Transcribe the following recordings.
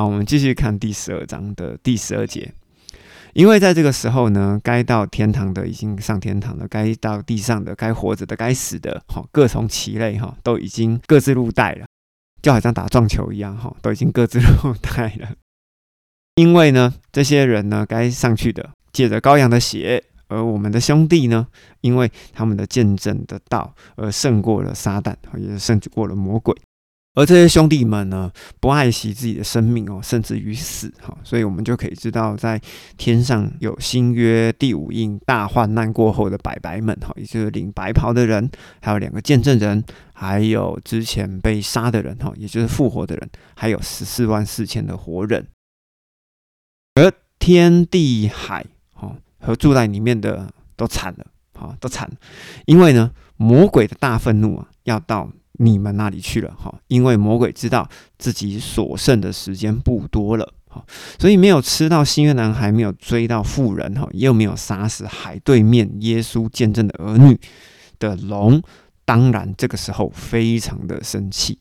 好，我们继续看第十二章的第十二节。因为在这个时候呢，该到天堂的已经上天堂了，该到地上的、该活着的、该死的，哈，各从其类，哈，都已经各自入袋了，就好像打撞球一样，哈，都已经各自 入袋了。因为呢，这些人呢，该上去的，借着羔羊的血，而我们的兄弟呢，因为他们的见证的道，而胜过了撒旦，也胜过了魔鬼。而这些兄弟们呢，不爱惜自己的生命哦，甚至于死哈，所以我们就可以知道，在天上有新约第五印大患难过后的白白们哈，也就是领白袍的人，还有两个见证人，还有之前被杀的人哈，也就是复活的人，还有十四万四千的活人。而天地海哈和住在里面的都惨了，哈，都惨，因为呢，魔鬼的大愤怒啊，要到。你们那里去了哈？因为魔鬼知道自己所剩的时间不多了哈，所以没有吃到新约男孩，没有追到妇人哈，又没有杀死海对面耶稣见证的儿女的龙，当然这个时候非常的生气。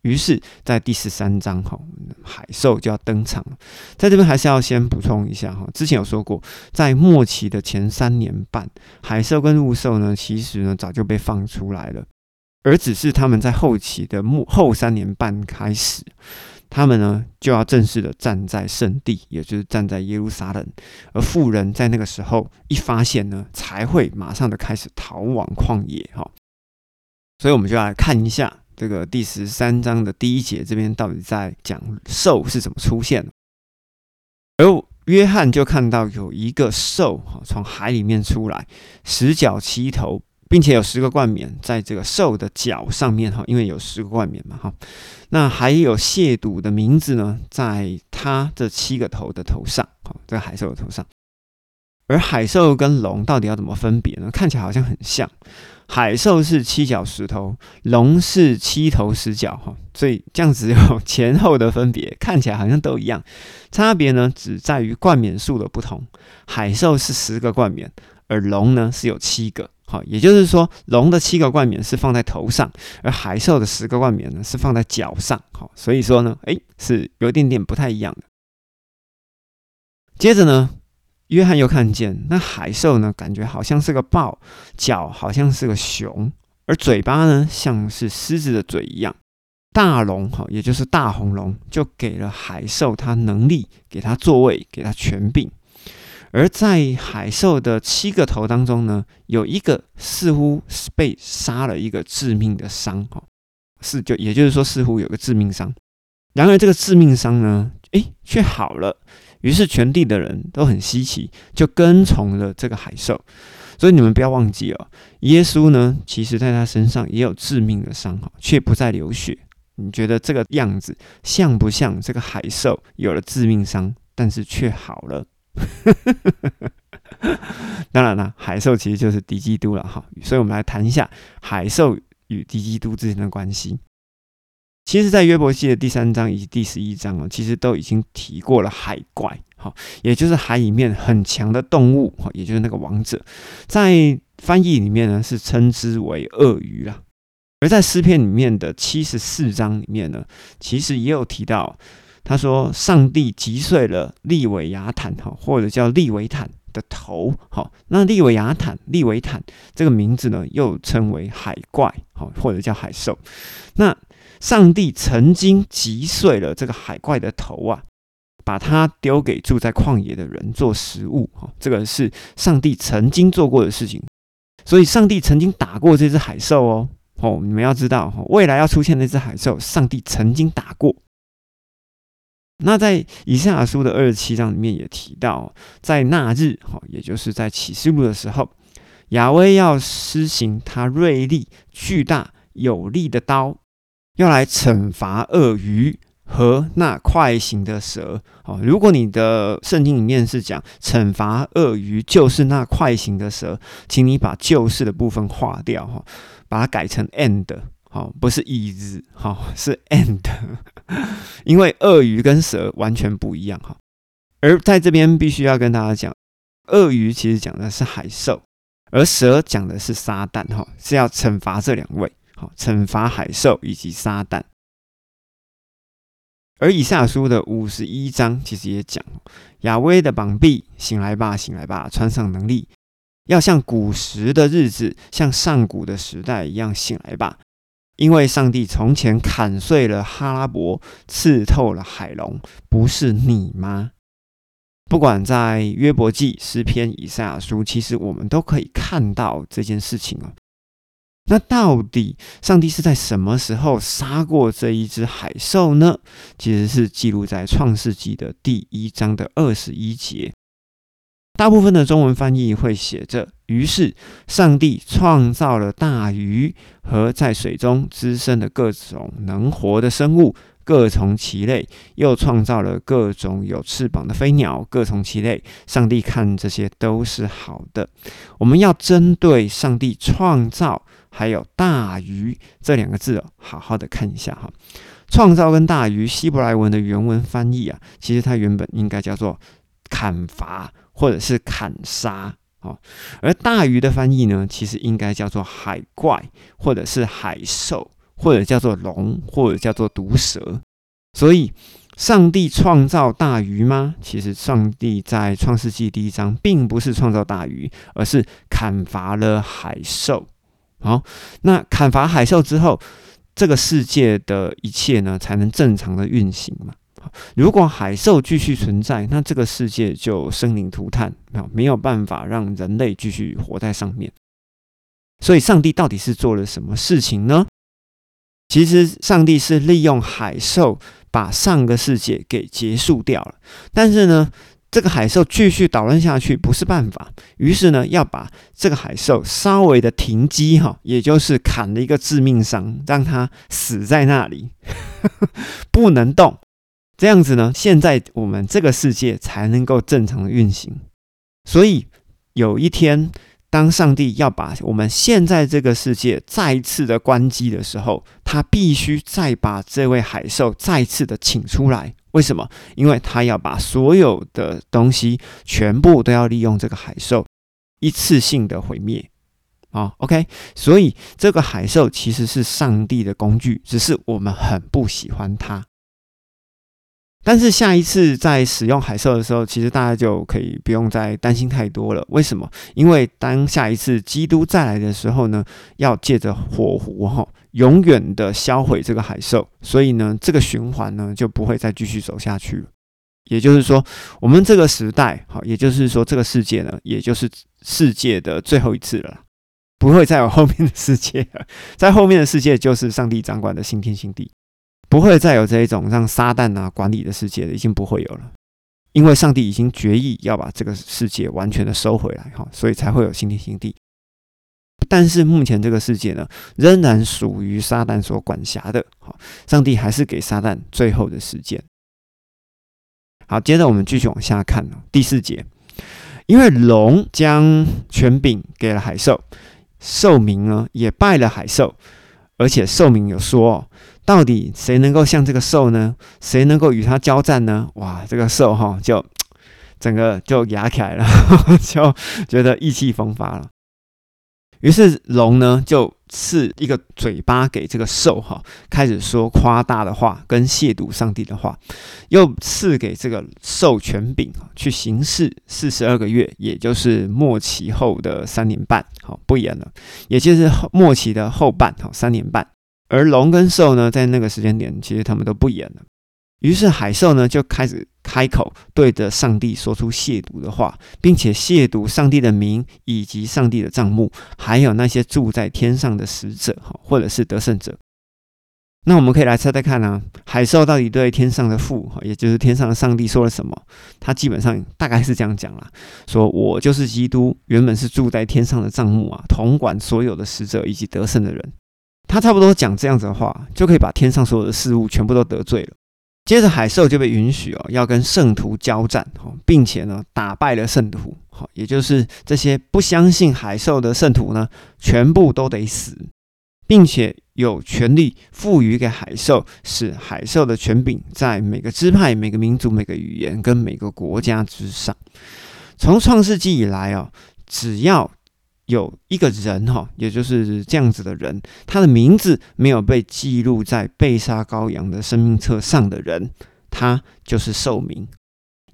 于是，在第十三章哈，海兽就要登场了。在这边还是要先补充一下哈，之前有说过，在末期的前三年半，海兽跟陆兽呢，其实呢早就被放出来了。而只是他们在后期的幕后三年半开始，他们呢就要正式的站在圣地，也就是站在耶路撒冷。而富人在那个时候一发现呢，才会马上的开始逃往旷野哈。所以我们就来看一下这个第十三章的第一节，这边到底在讲兽是怎么出现的。而约翰就看到有一个兽哈从海里面出来，十角七头。并且有十个冠冕在这个兽的脚上面哈，因为有十个冠冕嘛哈。那还有亵渎的名字呢，在它这七个头的头上，好，在海兽的头上。而海兽跟龙到底要怎么分别呢？看起来好像很像，海兽是七角十头，龙是七头十角哈。所以这样子有前后的分别，看起来好像都一样，差别呢只在于冠冕数的不同。海兽是十个冠冕，而龙呢是有七个。也就是说，龙的七个冠冕是放在头上，而海兽的十个冠冕呢是放在脚上。好，所以说呢，诶，是有点点不太一样的。接着呢，约翰又看见那海兽呢，感觉好像是个豹，脚好像是个熊，而嘴巴呢像是狮子的嘴一样。大龙，哈，也就是大红龙，就给了海兽它能力，给它座位，给它权柄。而在海兽的七个头当中呢，有一个似乎是被杀了一个致命的伤，哈，是就也就是说似乎有个致命伤。然而这个致命伤呢，诶，却好了。于是全地的人都很稀奇，就跟从了这个海兽。所以你们不要忘记哦，耶稣呢，其实在他身上也有致命的伤，哈，却不再流血。你觉得这个样子像不像这个海兽有了致命伤，但是却好了？当然了，海兽其实就是敌基督了哈，所以我们来谈一下海兽与敌基督之间的关系。其实，在约伯记的第三章以及第十一章哦，其实都已经提过了海怪，哈，也就是海里面很强的动物，哈，也就是那个王者，在翻译里面呢是称之为鳄鱼啦。而在诗篇里面的七十四章里面呢，其实也有提到。他说：“上帝击碎了利维亚坦，哈，或者叫利维坦的头，好，那利维亚坦、利维坦这个名字呢，又称为海怪，哈，或者叫海兽。那上帝曾经击碎了这个海怪的头啊，把它丢给住在旷野的人做食物，哈，这个是上帝曾经做过的事情。所以，上帝曾经打过这只海兽哦，哦，你们要知道，未来要出现那只海兽，上帝曾经打过。”那在以赛亚书的二十七章里面也提到，在那日，哈，也就是在启示录的时候，亚威要施行他锐利、巨大、有力的刀，要来惩罚鳄鱼和那快行的蛇。哦，如果你的圣经里面是讲惩罚鳄鱼，就是那快行的蛇，请你把旧式的部分划掉，哈，把它改成 end。好，不是 is，好是 end，因为鳄鱼跟蛇完全不一样哈。而在这边必须要跟大家讲，鳄鱼其实讲的是海兽，而蛇讲的是撒旦哈，是要惩罚这两位，好，惩罚海兽以及撒旦。而以赛亚书的五十一章其实也讲，亚威的膀臂，醒来吧，醒来吧，穿上能力，要像古时的日子，像上古的时代一样醒来吧。因为上帝从前砍碎了哈拉伯，刺透了海龙，不是你吗？不管在约伯记、诗篇、以赛亚书，其实我们都可以看到这件事情哦。那到底上帝是在什么时候杀过这一只海兽呢？其实是记录在创世纪的第一章的二十一节。大部分的中文翻译会写着：“于是上帝创造了大鱼和在水中滋生的各种能活的生物。”各从其类，又创造了各种有翅膀的飞鸟，各从其类。上帝看这些都是好的。我们要针对上帝创造还有大鱼这两个字，好好的看一下哈。创造跟大鱼，希伯来文的原文翻译啊，其实它原本应该叫做砍伐或者是砍杀哦。而大鱼的翻译呢，其实应该叫做海怪或者是海兽。或者叫做龙，或者叫做毒蛇，所以上帝创造大鱼吗？其实上帝在创世纪第一章并不是创造大鱼，而是砍伐了海兽。好，那砍伐海兽之后，这个世界的一切呢才能正常的运行嘛？如果海兽继续存在，那这个世界就生灵涂炭，啊，没有办法让人类继续活在上面。所以，上帝到底是做了什么事情呢？其实，上帝是利用海兽把上个世界给结束掉了。但是呢，这个海兽继续捣乱下去不是办法，于是呢，要把这个海兽稍微的停机哈，也就是砍了一个致命伤，让它死在那里，不能动。这样子呢，现在我们这个世界才能够正常的运行。所以有一天。当上帝要把我们现在这个世界再一次的关机的时候，他必须再把这位海兽再次的请出来。为什么？因为他要把所有的东西全部都要利用这个海兽一次性的毁灭。啊，OK，所以这个海兽其实是上帝的工具，只是我们很不喜欢它。但是下一次在使用海兽的时候，其实大家就可以不用再担心太多了。为什么？因为当下一次基督再来的时候呢，要借着火湖哈，永远的销毁这个海兽，所以呢，这个循环呢就不会再继续走下去。也就是说，我们这个时代，好，也就是说这个世界呢，也就是世界的最后一次了，不会再有后面的世界了。在后面的世界，就是上帝掌管的新天新地。不会再有这一种让撒旦啊管理的世界了，已经不会有了，因为上帝已经决意要把这个世界完全的收回来，哈，所以才会有新天新地。但是目前这个世界呢，仍然属于撒旦所管辖的，好，上帝还是给撒旦最后的时间。好，接着我们继续往下看第四节，因为龙将权柄给了海兽，兽名呢也拜了海兽，而且兽名有说。到底谁能够像这个兽呢？谁能够与他交战呢？哇，这个兽哈就整个就牙起来了，就觉得意气风发了。于是龙呢就赐一个嘴巴给这个兽哈，开始说夸大的话跟亵渎上帝的话，又赐给这个兽权柄去行事四十二个月，也就是末期后的三年半，好不演了，也就是末期的后半，好三年半。而龙跟兽呢，在那个时间点，其实他们都不演了。于是海兽呢，就开始开口对着上帝说出亵渎的话，并且亵渎上帝的名，以及上帝的账目，还有那些住在天上的使者，哈，或者是得胜者。那我们可以来猜猜看呢，海兽到底对天上的父，也就是天上的上帝说了什么？他基本上大概是这样讲啦：说我就是基督，原本是住在天上的账目啊，统管所有的使者以及得胜的人。他差不多讲这样子的话，就可以把天上所有的事物全部都得罪了。接着海兽就被允许哦，要跟圣徒交战哦，并且呢打败了圣徒，好，也就是这些不相信海兽的圣徒呢，全部都得死，并且有权利赋予给海兽，使海兽的权柄在每个支派、每个民族、每个语言跟每个国家之上。从创世纪以来哦，只要有一个人哈，也就是这样子的人，他的名字没有被记录在被杀羔羊的生命册上的人，他就是寿民，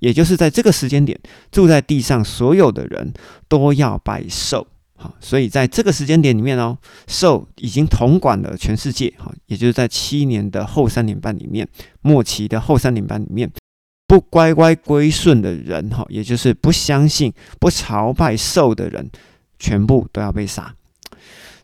也就是在这个时间点住在地上所有的人都要拜寿。好，所以在这个时间点里面哦，兽已经统管了全世界。哈，也就是在七年的后三年半里面，末期的后三年半里面，不乖乖归顺的人，哈，也就是不相信、不朝拜兽的人，全部都要被杀。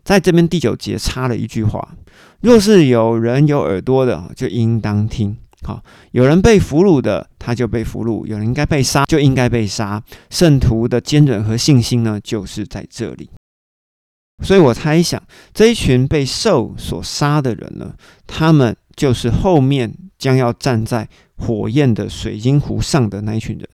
在这边第九节插了一句话：若是有人有耳朵的，就应当听。好，有人被俘虏的，他就被俘虏；有人应该被杀，就应该被杀。圣徒的坚韧和信心呢，就是在这里。所以我猜想，这一群被兽所杀的人呢，他们就是后面将要站在火焰的水晶湖上的那一群人。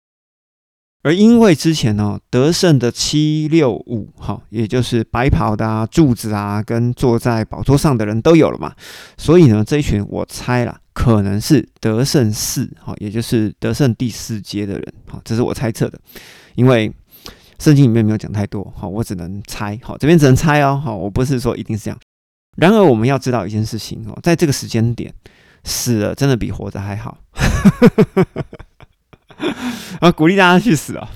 而因为之前呢，得胜的七六五，哈，也就是白袍的啊、柱子啊，跟坐在宝座上的人都有了嘛，所以呢，这一群我猜了，可能是得胜四，哈，也就是得胜第四阶的人，哈，这是我猜测的，因为圣经里面没有讲太多，哈，我只能猜，好，这边只能猜哦，好，我不是说一定是这样。然而我们要知道一件事情哦，在这个时间点，死了真的比活着还好。啊，鼓励大家去死啊！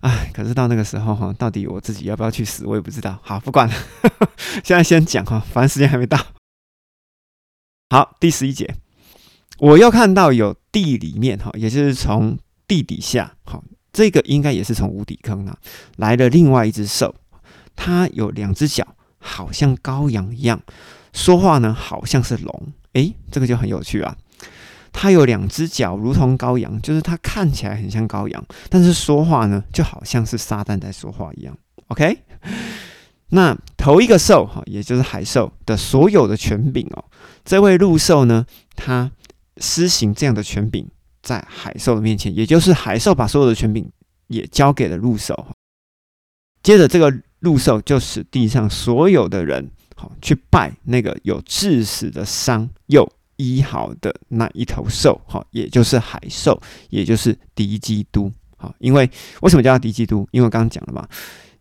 哎，可是到那个时候哈，到底我自己要不要去死，我也不知道。好，不管了，现在先讲哈，反正时间还没到。好，第十一节，我又看到有地里面哈，也就是从地底下，哈，这个应该也是从无底坑啊来了另外一只兽，它有两只脚，好像羔羊一样，说话呢好像是龙。诶，这个就很有趣啊。它有两只脚，如同羔羊，就是它看起来很像羔羊，但是说话呢，就好像是撒旦在说话一样。OK，那头一个兽哈，也就是海兽的所有的权柄哦，这位陆兽呢，他施行这样的权柄在海兽的面前，也就是海兽把所有的权柄也交给了陆兽。接着这个陆兽就使地上所有的人好去拜那个有致死的伤又。医好的那一头兽，哈，也就是海兽，也就是敌基督，好，因为为什么叫敌基督？因为刚刚讲了嘛，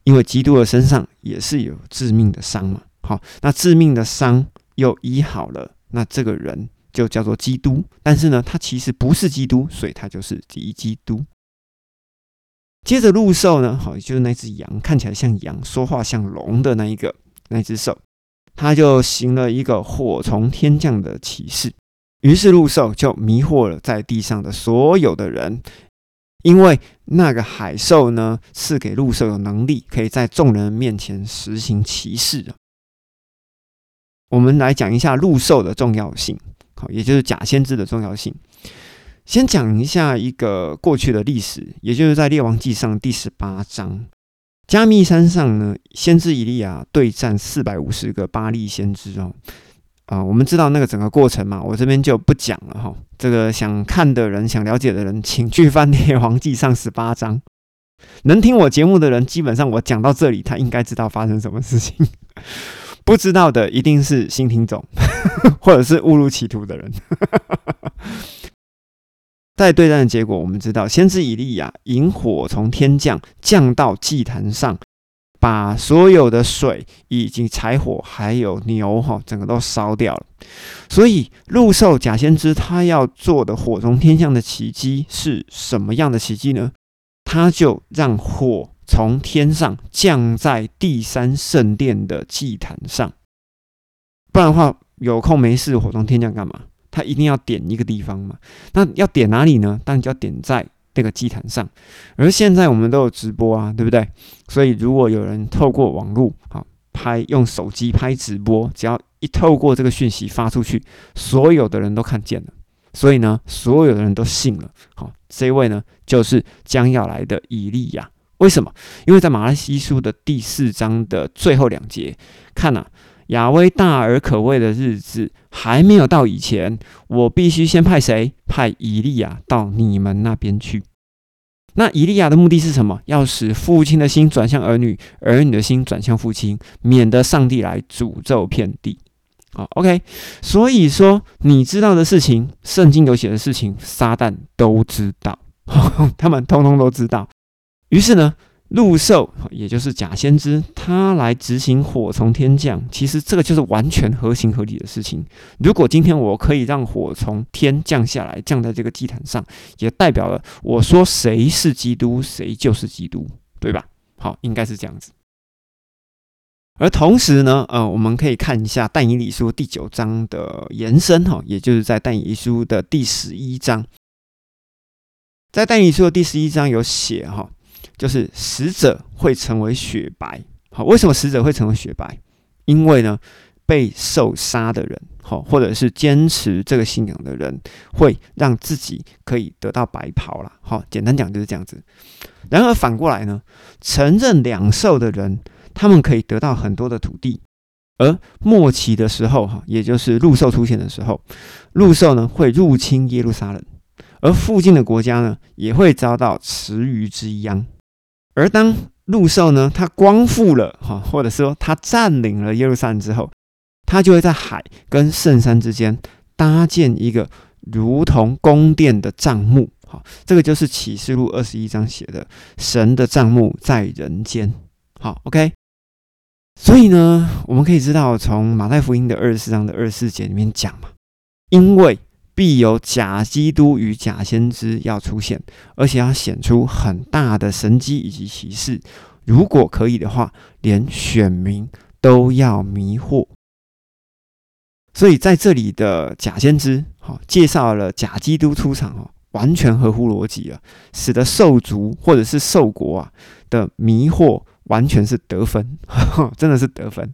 因为基督的身上也是有致命的伤嘛，好，那致命的伤又医好了，那这个人就叫做基督，但是呢，他其实不是基督，所以他就是敌基督。接着鹿兽呢，好，就是那只羊，看起来像羊，说话像龙的那一个那只兽。他就行了一个火从天降的启示，于是陆兽就迷惑了在地上的所有的人，因为那个海兽呢赐给陆兽有能力，可以在众人面前实行奇事。我们来讲一下陆兽的重要性，好，也就是假先知的重要性。先讲一下一个过去的历史，也就是在列王记上第十八章。加密山上呢，先知以利亚对战四百五十个巴利先知哦，啊，我们知道那个整个过程嘛，我这边就不讲了哈。这个想看的人、想了解的人，请去翻《列王记》上十八章。能听我节目的人，基本上我讲到这里，他应该知道发生什么事情。不知道的，一定是新听众，或者是误入歧途的人。在对战的结果，我们知道，先知以利亚引火从天降，降到祭坛上，把所有的水以及柴火还有牛哈，整个都烧掉了。所以，陆兽假先知他要做的火从天降的奇迹是什么样的奇迹呢？他就让火从天上降在第三圣殿的祭坛上，不然的话，有空没事，火从天降干嘛？他一定要点一个地方嘛？那要点哪里呢？当然就要点在那个祭坛上。而现在我们都有直播啊，对不对？所以如果有人透过网络好拍，用手机拍直播，只要一透过这个讯息发出去，所有的人都看见了。所以呢，所有的人都信了。好，这位呢就是将要来的以利亚。为什么？因为在马来西书的第四章的最后两节，看呐。亚威大而可畏的日子还没有到以前，我必须先派谁？派以利亚到你们那边去。那以利亚的目的是什么？要使父亲的心转向儿女，儿女的心转向父亲，免得上帝来诅咒遍地。好，OK。所以说，你知道的事情，圣经有写的事情，撒旦都知道，他们通通都知道。于是呢？陆兽，也就是假先知，他来执行火从天降，其实这个就是完全合情合理的事情。如果今天我可以让火从天降下来，降在这个祭坛上，也代表了我说谁是基督，谁就是基督，对吧？好，应该是这样子。而同时呢，呃，我们可以看一下但以理书第九章的延伸，哈，也就是在但以理书的第十一章，在但以理书的第十一章有写，哈，就是死者会成为雪白，好，为什么死者会成为雪白？因为呢，被受杀的人，好，或者是坚持这个信仰的人，会让自己可以得到白袍了，好，简单讲就是这样子。然而反过来呢，承认两受的人。他们可以得到很多的土地，而末期的时候，哈，也就是陆兽出现的时候，陆兽呢会入侵耶路撒冷，而附近的国家呢也会遭到池鱼之殃。而当陆兽呢，它光复了，哈，或者说它占领了耶路撒冷之后，它就会在海跟圣山之间搭建一个如同宫殿的帐幕，好，这个就是启示录二十一章写的神的帐幕在人间，好，OK。所以呢，我们可以知道，从马太福音的二十四章的二十四节里面讲嘛，因为必有假基督与假先知要出现，而且要显出很大的神迹以及奇事。如果可以的话，连选民都要迷惑。所以在这里的假先知，好介绍了假基督出场哦，完全合乎逻辑啊，使得兽族或者是兽国啊的迷惑。完全是得分，真的是得分。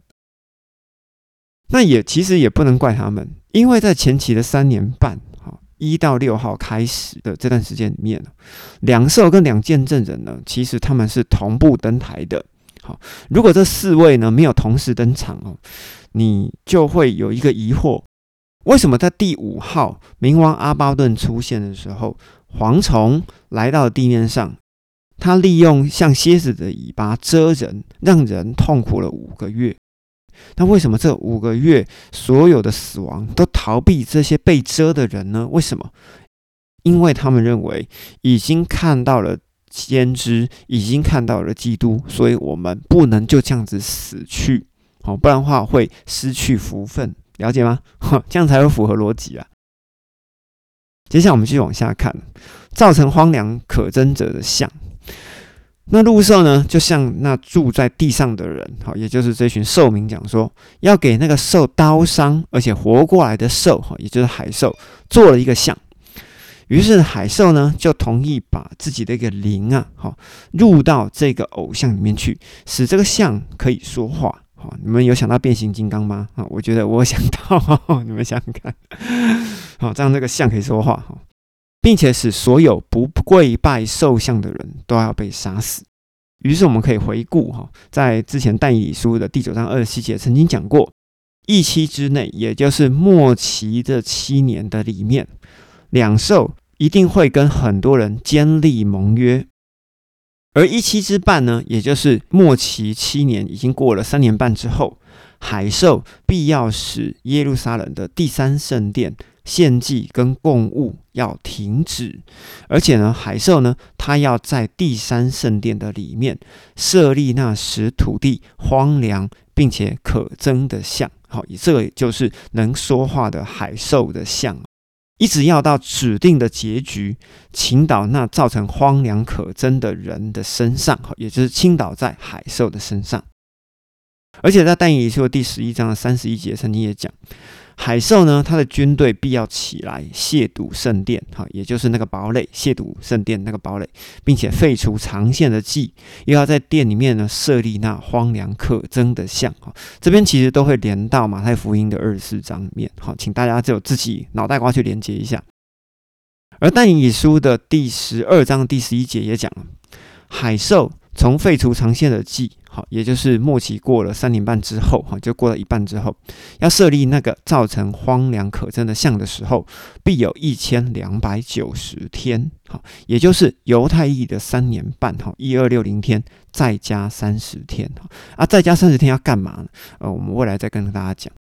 那也其实也不能怪他们，因为在前期的三年半，哈一到六号开始的这段时间里面两兽跟两见证人呢，其实他们是同步登台的。好，如果这四位呢没有同时登场哦，你就会有一个疑惑：为什么在第五号冥王阿巴顿出现的时候，蝗虫来到地面上？他利用像蝎子的尾巴蛰人，让人痛苦了五个月。那为什么这五个月所有的死亡都逃避这些被蛰的人呢？为什么？因为他们认为已经看到了先知，已经看到了基督，所以我们不能就这样子死去，好，不然的话会失去福分。了解吗？这样才会符合逻辑啊。接下来我们继续往下看，造成荒凉可憎者的像。那陆兽呢，就像那住在地上的人，好，也就是这群兽民讲说，要给那个受刀伤而且活过来的兽，哈，也就是海兽，做了一个像。于是海兽呢，就同意把自己的一个灵啊，好，入到这个偶像里面去，使这个像可以说话。好，你们有想到变形金刚吗？啊，我觉得我想到，你们想想看，好，这样这个像可以说话，哈。并且使所有不跪拜兽像的人都要被杀死。于是我们可以回顾哈，在之前但以理书的第九章二十七节曾经讲过，一期之内，也就是末期的七年的里面，两兽一定会跟很多人坚立盟约。而一期之半呢，也就是末期七年已经过了三年半之后，海兽必要使耶路撒冷的第三圣殿。献祭跟供物要停止，而且呢，海兽呢，它要在第三圣殿的里面设立那使土地荒凉并且可憎的像，好，这个就是能说话的海兽的像，一直要到指定的结局倾倒那造成荒凉可憎的人的身上，好，也就是倾倒在海兽的身上。而且在但以理书第十一章的三十一节曾经也讲。海兽呢，他的军队必要起来亵渎圣殿，哈，也就是那个堡垒，亵渎圣殿那个堡垒，并且废除长线的祭，又要在殿里面呢设立那荒凉可憎的像，哈，这边其实都会连到马太福音的二十四章里面，好，请大家就自己脑袋瓜去连接一下。而但以理书的第十二章第十一节也讲了，海兽从废除长线的祭。好，也就是末期过了三年半之后，哈，就过了一半之后，要设立那个造成荒凉可憎的像的时候，必有一千两百九十天，好，也就是犹太裔的三年半，哈，一二六零天，再加三十天，哈，啊，再加三十天要干嘛呢？呃，我们未来再跟大家讲。